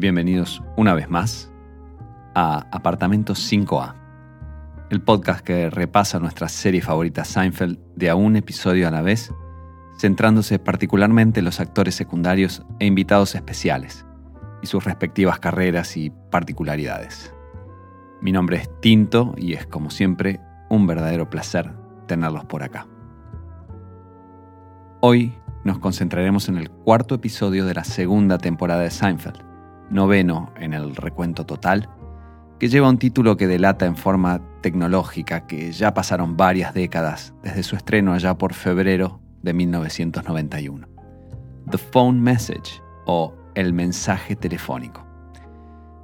Bienvenidos una vez más a Apartamento 5A, el podcast que repasa nuestra serie favorita Seinfeld de a un episodio a la vez, centrándose particularmente en los actores secundarios e invitados especiales y sus respectivas carreras y particularidades. Mi nombre es Tinto y es como siempre un verdadero placer tenerlos por acá. Hoy nos concentraremos en el cuarto episodio de la segunda temporada de Seinfeld, noveno en el recuento total, que lleva un título que delata en forma tecnológica que ya pasaron varias décadas desde su estreno allá por febrero de 1991. The Phone Message o El mensaje telefónico.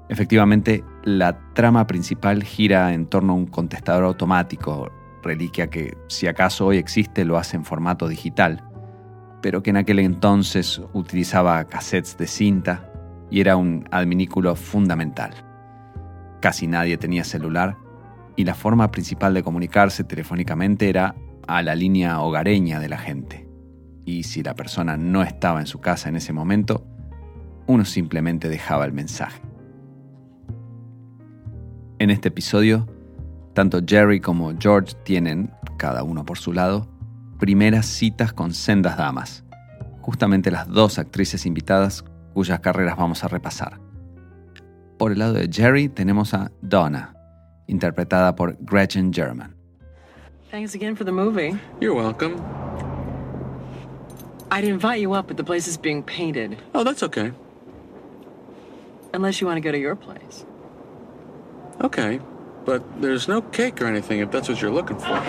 Efectivamente, la trama principal gira en torno a un contestador automático, reliquia que si acaso hoy existe lo hace en formato digital, pero que en aquel entonces utilizaba cassettes de cinta y era un adminículo fundamental. Casi nadie tenía celular y la forma principal de comunicarse telefónicamente era a la línea hogareña de la gente. Y si la persona no estaba en su casa en ese momento, uno simplemente dejaba el mensaje. En este episodio, tanto Jerry como George tienen, cada uno por su lado, primeras citas con sendas damas, justamente las dos actrices invitadas cuyas carreras vamos a repasar. Por el lado de Jerry tenemos a Donna, interpretada por Gretchen German. Thanks again for the movie. You're welcome. I'd invite you up, but the place is being painted. Oh, that's okay. Unless you want to go to your place. Okay. But there's no cake or anything if that's what you're looking for.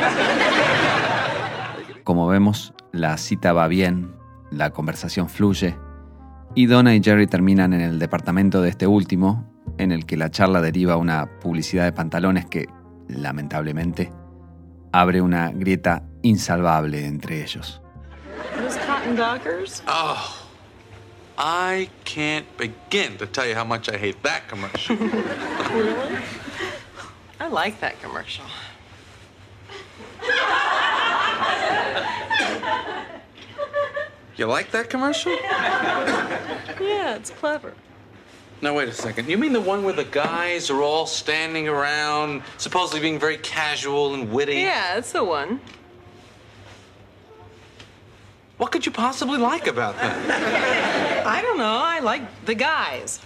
Como vemos, la cita va bien, la conversación fluye, y Donna y Jerry terminan en el departamento de este último, en el que la charla deriva a una publicidad de pantalones que, lamentablemente, abre una grieta insalvable entre ellos. Those cotton dockers? Oh. I can't begin to tell you how much I hate that commercial. Really? I like that commercial. you like that commercial? Yeah, it's clever. Now, wait a second. You mean the one where the guys are all standing around, supposedly being very casual and witty? Yeah, it's the one. What could you possibly like about that? I don't know. I like the guys.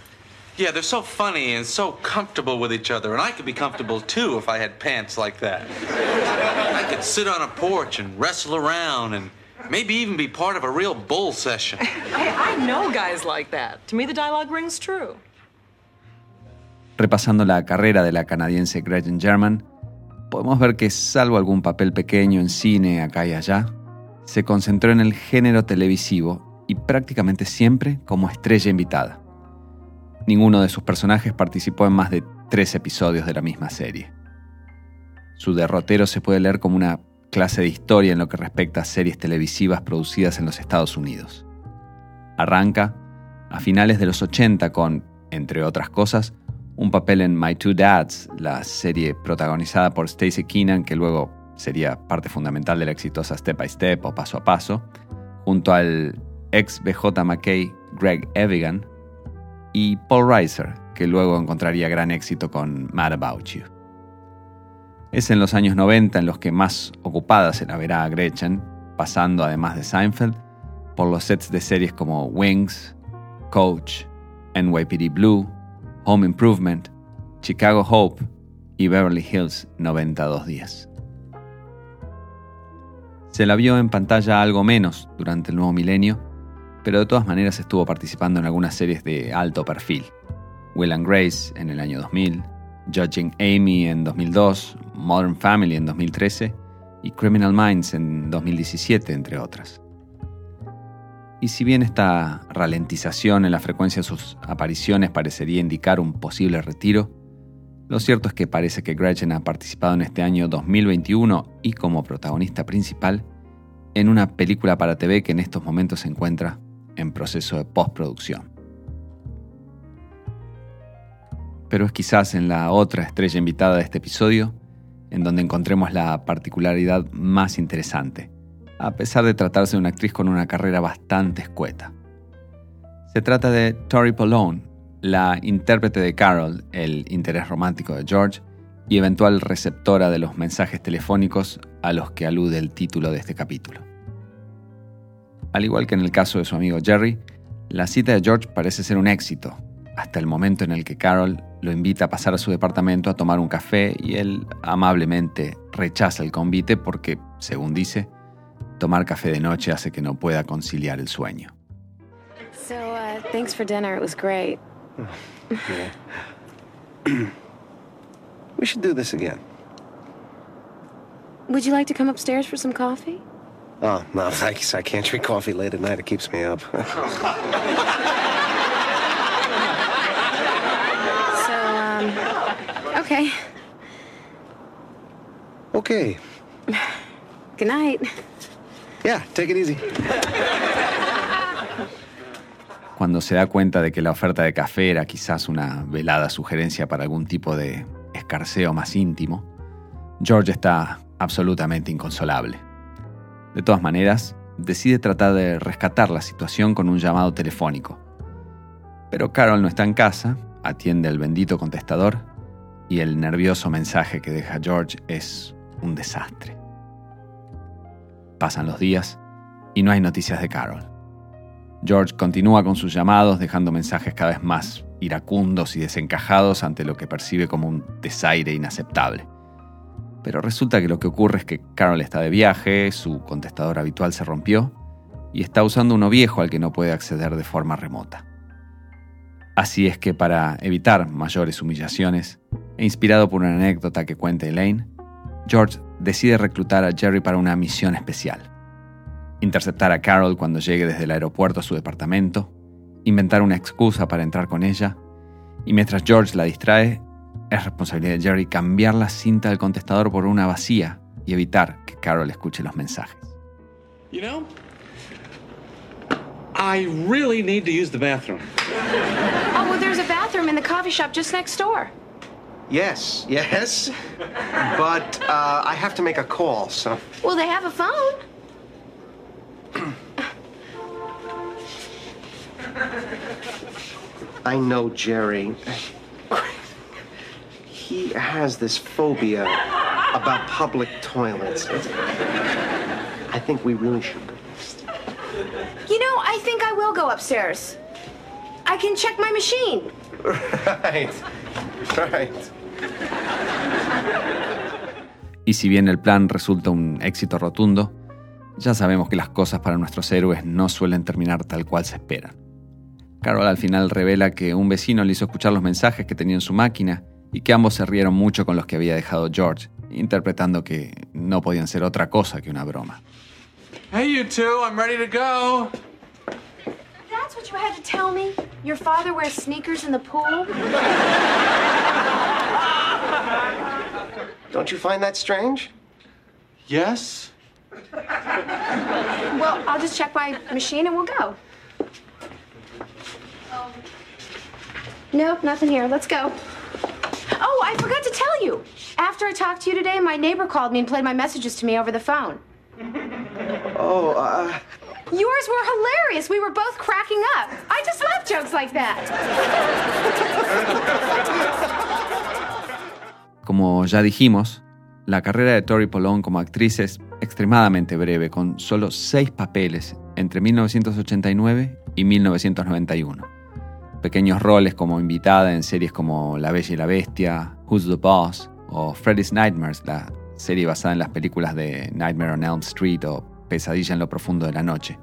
Yeah, they're so funny and so comfortable with each other, and I could be comfortable too if I had pants like that. I could sit on a porch and wrestle around and maybe even be part of a real bull session. I, I know guys like that. To me, the dialogue rings true. Repasando la carrera de la canadiense Gretchen German, podemos ver que salvo algún papel pequeño en cine acá y allá, se concentró en el género televisivo y prácticamente siempre como estrella invitada. Ninguno de sus personajes participó en más de tres episodios de la misma serie. Su derrotero se puede leer como una clase de historia en lo que respecta a series televisivas producidas en los Estados Unidos. Arranca a finales de los 80 con, entre otras cosas, un papel en My Two Dads, la serie protagonizada por Stacey Keenan que luego sería parte fundamental de la exitosa Step by Step o Paso a Paso, junto al ex BJ McKay Greg Evigan y Paul Reiser, que luego encontraría gran éxito con Mad About You. Es en los años 90 en los que más ocupada se la verá a Gretchen, pasando además de Seinfeld por los sets de series como Wings, Coach, NYPD Blue, Home Improvement, Chicago Hope y Beverly Hills 9210. Se la vio en pantalla algo menos durante el nuevo milenio, pero de todas maneras estuvo participando en algunas series de alto perfil. Will and Grace en el año 2000, Judging Amy en 2002, Modern Family en 2013 y Criminal Minds en 2017, entre otras. Y si bien esta ralentización en la frecuencia de sus apariciones parecería indicar un posible retiro, lo cierto es que parece que Gretchen ha participado en este año 2021 y como protagonista principal en una película para TV que en estos momentos se encuentra en proceso de postproducción. Pero es quizás en la otra estrella invitada de este episodio en donde encontremos la particularidad más interesante, a pesar de tratarse de una actriz con una carrera bastante escueta. Se trata de Tori Polone, la intérprete de Carol, el interés romántico de George, y eventual receptora de los mensajes telefónicos a los que alude el título de este capítulo. Al igual que en el caso de su amigo Jerry, la cita de George parece ser un éxito, hasta el momento en el que Carol lo invita a pasar a su departamento a tomar un café y él amablemente rechaza el convite porque, según dice, tomar café de noche hace que no pueda conciliar el sueño. So, uh, thanks for dinner. It was great. we should do this again. Would you like to come upstairs for some coffee? Oh, no, thanks. I can't drink coffee late at night. It keeps me up. So, um, okay. okay. Good night. Yeah, take it easy. Cuando se da cuenta de que la oferta de café era quizás una velada sugerencia para algún tipo de escarceo más íntimo, George está absolutamente inconsolable. De todas maneras, decide tratar de rescatar la situación con un llamado telefónico. Pero Carol no está en casa, atiende el bendito contestador y el nervioso mensaje que deja George es un desastre. Pasan los días y no hay noticias de Carol. George continúa con sus llamados, dejando mensajes cada vez más iracundos y desencajados ante lo que percibe como un desaire inaceptable. Pero resulta que lo que ocurre es que Carol está de viaje, su contestador habitual se rompió y está usando uno viejo al que no puede acceder de forma remota. Así es que para evitar mayores humillaciones, e inspirado por una anécdota que cuenta Elaine, George decide reclutar a Jerry para una misión especial interceptar a Carol cuando llegue desde el aeropuerto a su departamento, inventar una excusa para entrar con ella, y mientras George la distrae, es responsabilidad de Jerry cambiar la cinta del contestador por una vacía y evitar que Carol escuche los mensajes. I really need to use the bathroom. Oh, well, there's a bathroom in the coffee shop just next door. Yes, yes. But uh, I have to make a call, so. Well, they have a phone. I know Jerry. He has this phobia about public toilets. I think we really should will go upstairs. I can check my machine. Right. Right. Y si bien el plan resulta un éxito rotundo, ya sabemos que las cosas para nuestros héroes no suelen terminar tal cual se esperan. Carol al final revela que un vecino le hizo escuchar los mensajes que tenía en su máquina y que ambos se rieron mucho con los que había dejado George, interpretando que no podían ser otra cosa que una broma. Hey, you two, I'm ready to go. That's what you had to tell me? Your father wears sneakers in the pool? Don't you find that strange? Yes? Well, I'll just check my machine and we'll go. Nope, nothing here. Let's go. Oh, I forgot to tell you. After I talked to you today, my neighbor called me and played my messages to me over the phone. Oh, uh, Yours were hilarious. We were both cracking up. I just love jokes like that. Como ya dijimos, la carrera de Tori Polón como actriz es extremadamente breve, con solo seis papeles entre 1989 y 1991. Pequeños roles como invitada en series como La Bella y la Bestia, Who's the Boss o Freddy's Nightmares, la serie basada en las películas de Nightmare on Elm Street o Pesadilla en lo profundo de la noche,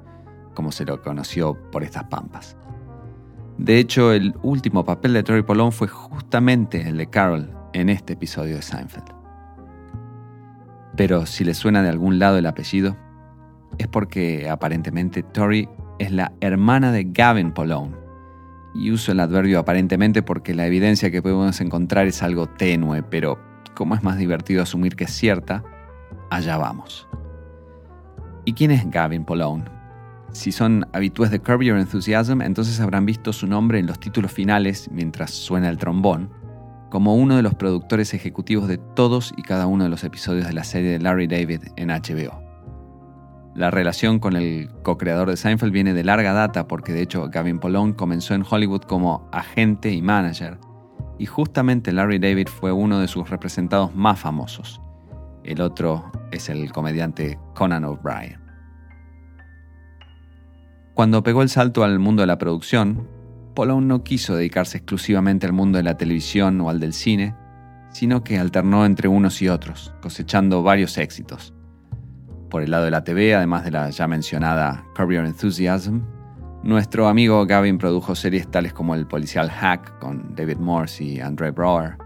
como se lo conoció por estas pampas. De hecho, el último papel de Tori Polón fue justamente el de Carol en este episodio de Seinfeld. Pero si le suena de algún lado el apellido, es porque aparentemente Tori es la hermana de Gavin Polone. Y uso el adverbio aparentemente porque la evidencia que podemos encontrar es algo tenue, pero como es más divertido asumir que es cierta, allá vamos. ¿Y quién es Gavin Polone? Si son habitués de Curb Your Enthusiasm, entonces habrán visto su nombre en los títulos finales mientras suena el trombón, como uno de los productores ejecutivos de todos y cada uno de los episodios de la serie de Larry David en HBO. La relación con el co-creador de Seinfeld viene de larga data porque de hecho Gavin Polone comenzó en Hollywood como agente y manager y justamente Larry David fue uno de sus representados más famosos. El otro es el comediante Conan O'Brien. Cuando pegó el salto al mundo de la producción, Polone no quiso dedicarse exclusivamente al mundo de la televisión o al del cine, sino que alternó entre unos y otros, cosechando varios éxitos. Por el lado de la TV, además de la ya mencionada Curb Your Enthusiasm, nuestro amigo Gavin produjo series tales como El policial Hack con David Morse y Andre Brower,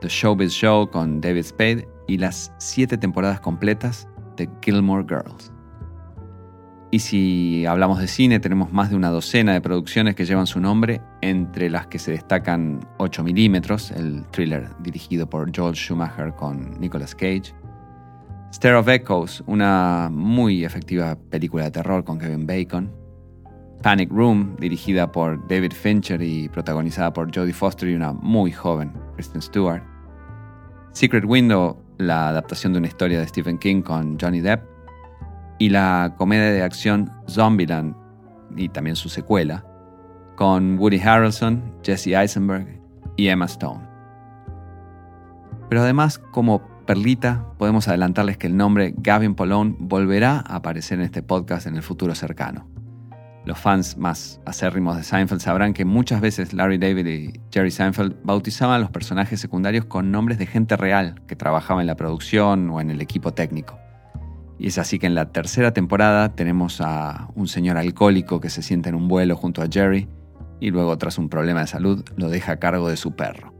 The Showbiz Show con David Spade y las siete temporadas completas de Gilmore Girls. Y si hablamos de cine, tenemos más de una docena de producciones que llevan su nombre, entre las que se destacan 8 milímetros, el thriller dirigido por Joel Schumacher con Nicolas Cage, Stare of Echoes, una muy efectiva película de terror con Kevin Bacon, Panic Room, dirigida por David Fincher y protagonizada por Jodie Foster y una muy joven Kristen Stewart, Secret Window, la adaptación de una historia de Stephen King con Johnny Depp, y la comedia de acción Zombieland, y también su secuela, con Woody Harrelson, Jesse Eisenberg y Emma Stone. Pero además, como perlita, podemos adelantarles que el nombre Gavin Polone volverá a aparecer en este podcast en el futuro cercano. Los fans más acérrimos de Seinfeld sabrán que muchas veces Larry David y Jerry Seinfeld bautizaban a los personajes secundarios con nombres de gente real que trabajaba en la producción o en el equipo técnico. Y es así que en la tercera temporada tenemos a un señor alcohólico que se sienta en un vuelo junto a Jerry y luego tras un problema de salud lo deja a cargo de su perro.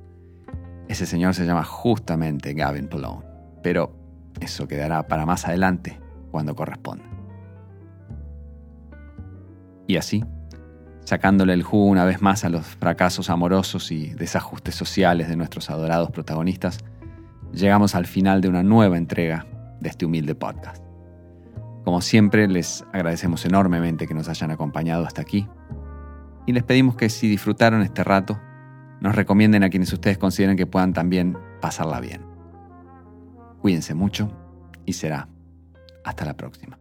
Ese señor se llama justamente Gavin Polone, pero eso quedará para más adelante cuando corresponda. Y así, sacándole el jugo una vez más a los fracasos amorosos y desajustes sociales de nuestros adorados protagonistas, llegamos al final de una nueva entrega de este humilde podcast. Como siempre, les agradecemos enormemente que nos hayan acompañado hasta aquí y les pedimos que si disfrutaron este rato, nos recomienden a quienes ustedes consideren que puedan también pasarla bien. Cuídense mucho y será hasta la próxima.